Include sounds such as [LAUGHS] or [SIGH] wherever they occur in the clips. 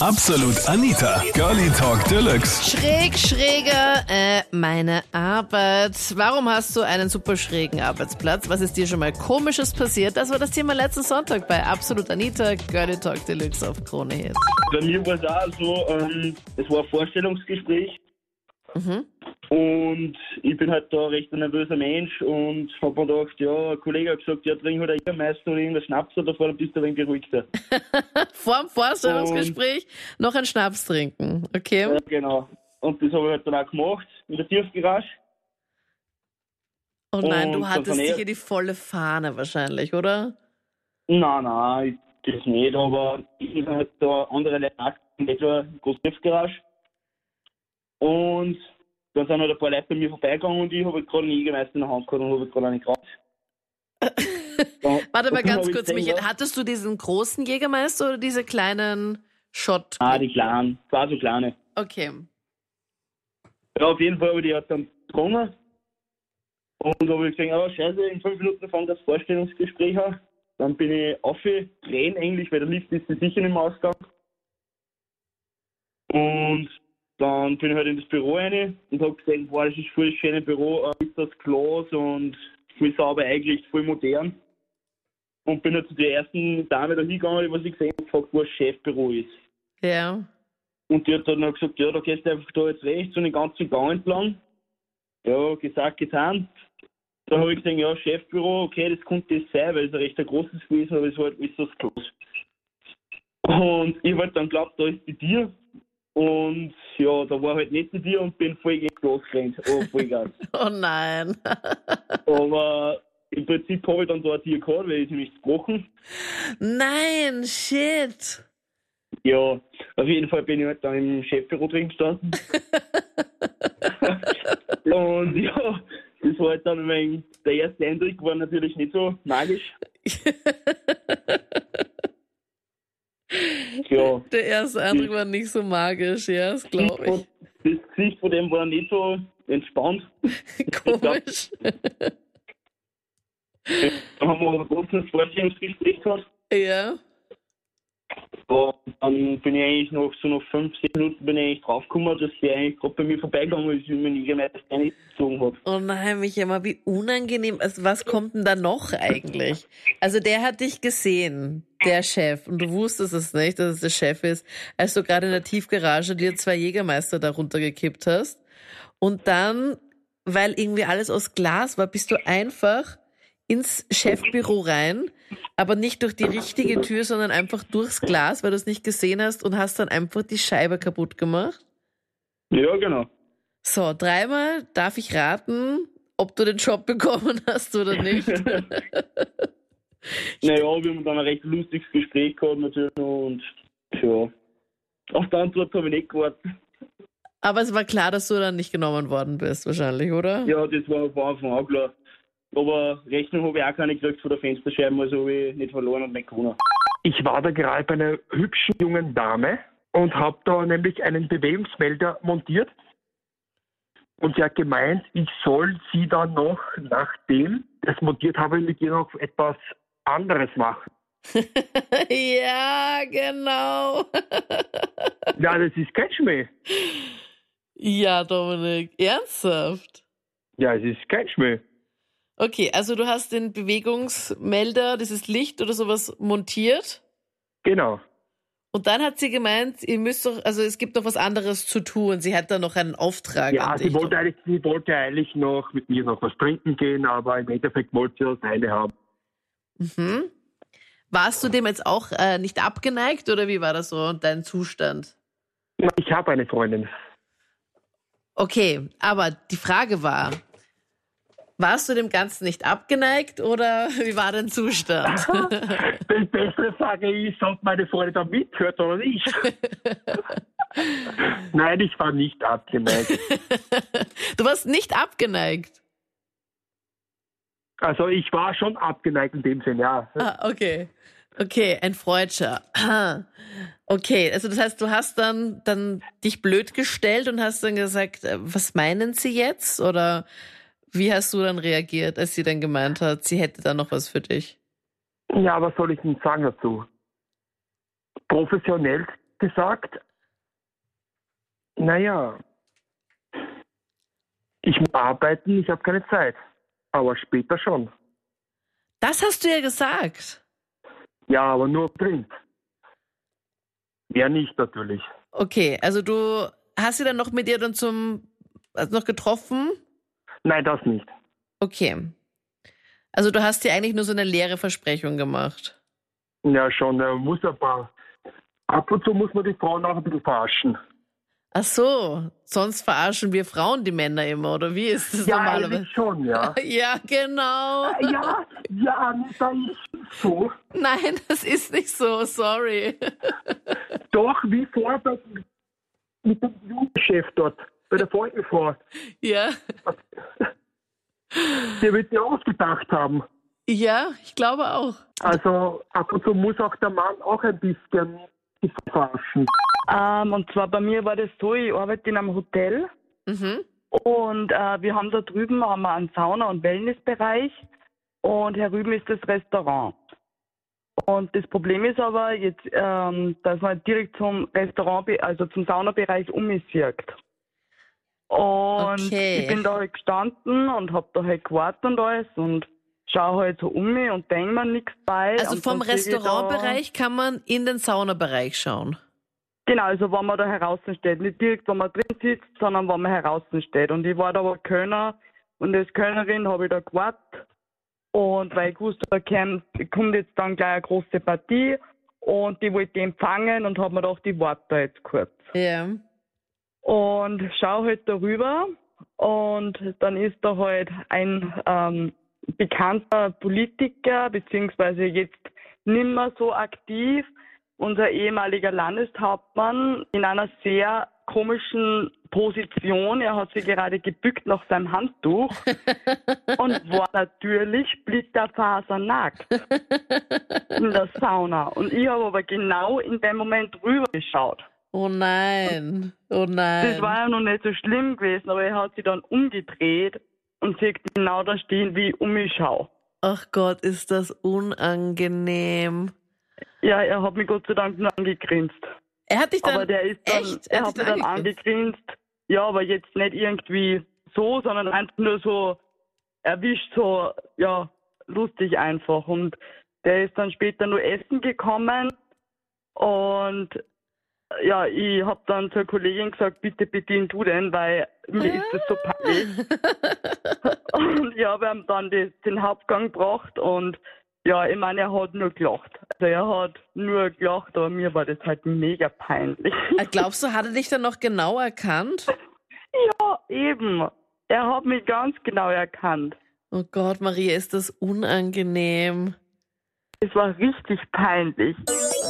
Absolut Anita, Girlie Talk Deluxe. Schräg, schräger, äh, meine Arbeit. Warum hast du einen super schrägen Arbeitsplatz? Was ist dir schon mal Komisches passiert? Das war das Thema letzten Sonntag bei Absolut Anita, Girlie Talk Deluxe auf Krone Hit. Bei mir war es auch so, ähm, es war ein Vorstellungsgespräch. Und ich bin halt da recht ein nervöser Mensch und hab mir gedacht, ja, ein Kollege hat gesagt, ja, trink halt ein Jägermeister oder irgendein Schnaps oder vor, dann bist du ein wenig beruhigter. [LAUGHS] Vorm Vorstellungsgespräch noch einen Schnaps trinken, okay? Ja, genau. Und das habe ich halt dann auch gemacht, in der Tiefgarage. Oh nein, du und hattest dann sicher die volle Fahne wahrscheinlich, oder? Nein, nein, das nicht, aber ich bin halt da andere Leute in etwa große Tiefgarage. Und dann sind halt ein paar Leute bei mir vorbeigegangen und ich habe halt gerade einen Jägermeister in der Hand gehabt und habe halt gerade einen geraucht. [LAUGHS] Warte mal ganz kurz, gesehen, Michael. Hattest du diesen großen Jägermeister oder diese kleinen Shot? Ah, die kleinen, zwei so kleine. Okay. Ja, auf jeden Fall habe ich die halt dann getrunken. Und habe ich gesagt, oh scheiße, in fünf Minuten fängt das Vorstellungsgespräch an. Dann bin ich aufgerannt eigentlich, weil der Lift ist sicher nicht mehr ausgegangen. Und dann bin ich halt in das Büro rein und habe gesehen, boah, das ist voll das schöne Büro, äh, ist das Glas und voll sauber eingerichtet, voll modern. Und bin halt zu der ersten Dame da hingegangen, was ich gesehen habe, gefragt, wo das Chefbüro ist. Ja. Und die hat dann gesagt, ja, da gehst du einfach da jetzt rechts und den ganzen Gang entlang. Ja, gesagt, getan. Da habe ich gesagt, ja, Chefbüro, okay, das könnte das sein, weil es ein recht großes gewesen, aber es war halt ist das groß. Und ich halt dann glaubt, da ist die Tür. Und ja, da war halt nicht die Tür und bin voll gegen das Glas gerannt. Oh, voll Gas. [LAUGHS] Oh nein. [LAUGHS] aber im Prinzip habe ich dann da eine Tür gehabt, weil ich nicht gebrochen. nein, shit. Ja, auf jeden Fall bin ich halt dann im Chefbüro drin gestanden. [LAUGHS] Und ja, das war halt dann ein wenig, der erste Eindruck war natürlich nicht so magisch. Ja, Der erste Eindruck war nicht so magisch, ja, das glaube ich. das Gesicht von dem war nicht so entspannt. [LAUGHS] Komisch. [LAUGHS] Dann haben wir ein Vorstellungsgespräch gehabt. Ja. Und dann bin ich eigentlich noch so nach fünf, sechs Minuten bin ich eigentlich draufgekommen, dass der eigentlich gerade bei mir vorbeigegangen ist, wie man nie gemerkt, nicht gezogen hat. Oh nein, Michael, mal wie unangenehm. Also was kommt denn da noch eigentlich? Also der hat dich gesehen, der Chef, und du wusstest es nicht, dass es der Chef ist, als du gerade in der Tiefgarage dir zwei Jägermeister darunter gekippt hast. Und dann, weil irgendwie alles aus Glas war, bist du einfach ins Chefbüro rein, aber nicht durch die richtige Tür, sondern einfach durchs Glas, weil du es nicht gesehen hast und hast dann einfach die Scheibe kaputt gemacht. Ja, genau. So, dreimal darf ich raten, ob du den Job bekommen hast oder nicht. [LAUGHS] Naja, wir haben dann ein recht lustiges Gespräch gehabt natürlich und ja. Auf die Antwort habe ich nicht gewartet. Aber es war klar, dass du dann nicht genommen worden bist, wahrscheinlich, oder? Ja, das war von Anfang an klar. Aber Rechnung habe ich auch keine gekriegt von der Fensterscheibe, also habe ich nicht verloren und nicht gewonnen. Ich war da gerade bei einer hübschen jungen Dame und habe da nämlich einen Bewegungsmelder montiert. Und sie hat gemeint, ich soll sie dann noch, nachdem das montiert habe, mit ihr noch etwas anderes machen. [LAUGHS] ja, genau. [LAUGHS] Ja, das ist kein Schmäh. ja, Dominik, ernsthaft? Ja, es ist kein Schmäh. Okay, also du hast den Bewegungsmelder, dieses Licht oder sowas montiert. Genau. Und dann hat sie gemeint, ihr müsst doch, also es gibt noch was anderes zu tun. Sie hat da noch einen Auftrag Ja, sie wollte, eigentlich, sie wollte eigentlich noch mit mir noch was trinken gehen, aber im Endeffekt wollte sie das eine haben. Mhm. Warst du dem jetzt auch äh, nicht abgeneigt oder wie war das so dein Zustand? Ich habe eine Freundin. Okay, aber die Frage war, warst du dem Ganzen nicht abgeneigt oder [LAUGHS] wie war dein Zustand? [LAUGHS] Die bessere Frage ist, ob meine Freundin da mithört oder nicht. [LAUGHS] Nein, ich war nicht abgeneigt. du warst nicht abgeneigt. Also ich war schon abgeneigt in dem Sinn, ja. Ah, okay. Okay, ein Freudscher. [CLEARS THROAT] Okay, also das heißt, du hast dann, dann dich blöd gestellt und hast dann gesagt, äh, was meinen Sie jetzt? Oder wie hast du dann reagiert, als sie dann gemeint hat, sie hätte da noch was für dich? Ja, was soll ich denn sagen dazu? Professionell gesagt, naja, ich muss arbeiten, ich habe keine Zeit. Aber später schon. Das hast du ja gesagt. Ja, aber nur drin. Mehr nicht natürlich. Okay, also du hast sie dann noch mit ihr dann zum, also noch getroffen? Nein, das nicht. Okay. Also du hast dir eigentlich nur so eine leere Versprechung gemacht. Ja, schon, er muss ein paar. Ab und zu muss man die Frauen auch ein bisschen verarschen. Ach so, sonst verarschen wir Frauen die Männer immer, oder wie ist das Ja, normalerweise? eigentlich schon, ja. [LAUGHS] Ja, genau. Ja, ja, Anita, ist so. Nein, das ist nicht so, sorry. [LAUGHS] Doch, wie vor bei, mit dem Jugendchef dort, bei der vorigen Frau. Ja, Der wird ja ausgedacht haben. ja, ich glaube auch. Also ab und zu muss auch der Mann auch ein bisschen verarschen. Ähm, und zwar bei mir war das so, ich arbeite in einem Hotel Mhm. und äh, wir haben da drüben haben wir einen Sauna- und Wellnessbereich und herüben ist das Restaurant. Und das Problem ist aber jetzt, ähm, dass man direkt zum Restaurant, also zum Saunabereich umsieht. Und Okay. ich bin da halt gestanden und hab da halt gewartet und alles und schau halt so um mich und denk mir nichts bei. Also vom Restaurantbereich kann man in den Saunabereich schauen. Genau, also wenn man da heraußen steht. Nicht direkt, wenn man drin sitzt, sondern wenn man heraußen steht. Und ich war da aber Kölner und als Kölnerin habe ich da gewartet. Und weil ich wusste, da kommt, kommt jetzt dann gleich eine große Partie und die wollte ich empfangen und habe mir gedacht, ich warte da jetzt kurz. Ja. Und schau halt darüber und dann ist da halt ein ähm, bekannter Politiker, beziehungsweise jetzt nimmer so aktiv, unser ehemaliger Landeshauptmann in einer sehr komischen Position. Er hat sich gerade gebückt nach seinem Handtuch [LAUGHS] und war natürlich splitterfasernackt in der Sauna. Und ich habe aber genau in dem Moment rübergeschaut. Oh nein. Oh nein. Das war ja noch nicht so schlimm gewesen, aber er hat sich dann umgedreht und sieht genau da stehen, wie ich um mich schaue. Ach Gott, ist das unangenehm. Ja, er hat mich Gott sei Dank nur angegrinst. Er hat dich dann. aber der ist dann, echt? er hat hat mich dann angegrinst. Ja, aber jetzt nicht irgendwie so, sondern einfach nur so erwischt, so, ja, lustig einfach. Und der ist dann später nur essen gekommen und ja, ich habe dann zur Kollegin gesagt, bitte bedien du den, weil mir ist das so peinlich. [LAUGHS] Und ich habe ihm dann die, den Hauptgang gebracht und ja, ich meine, er hat nur gelacht. Also er hat nur gelacht, aber mir war das halt mega peinlich. Äh, Glaubst du, hat er dich dann noch genau erkannt? ja, eben. Er hat mich ganz genau erkannt. Oh Gott, Maria, ist das unangenehm. Es war richtig peinlich.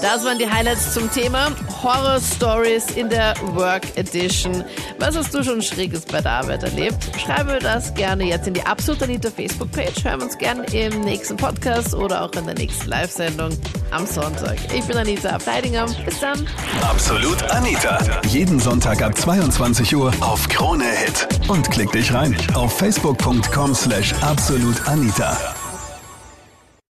Das waren die Highlights zum Thema Horror Stories in der Work Edition. Was hast du schon Schräges bei der Arbeit erlebt? Schreibe das gerne jetzt in die Absolut Anita Facebook-Page. Hören wir uns gerne im nächsten Podcast oder auch in der nächsten Live-Sendung am Sonntag. Ich bin Anita Ableidinger. Bis dann. Absolut Anita. Jeden Sonntag ab 22 Uhr auf Krone Hit. Und klick dich rein auf facebook.com slash absolutanita.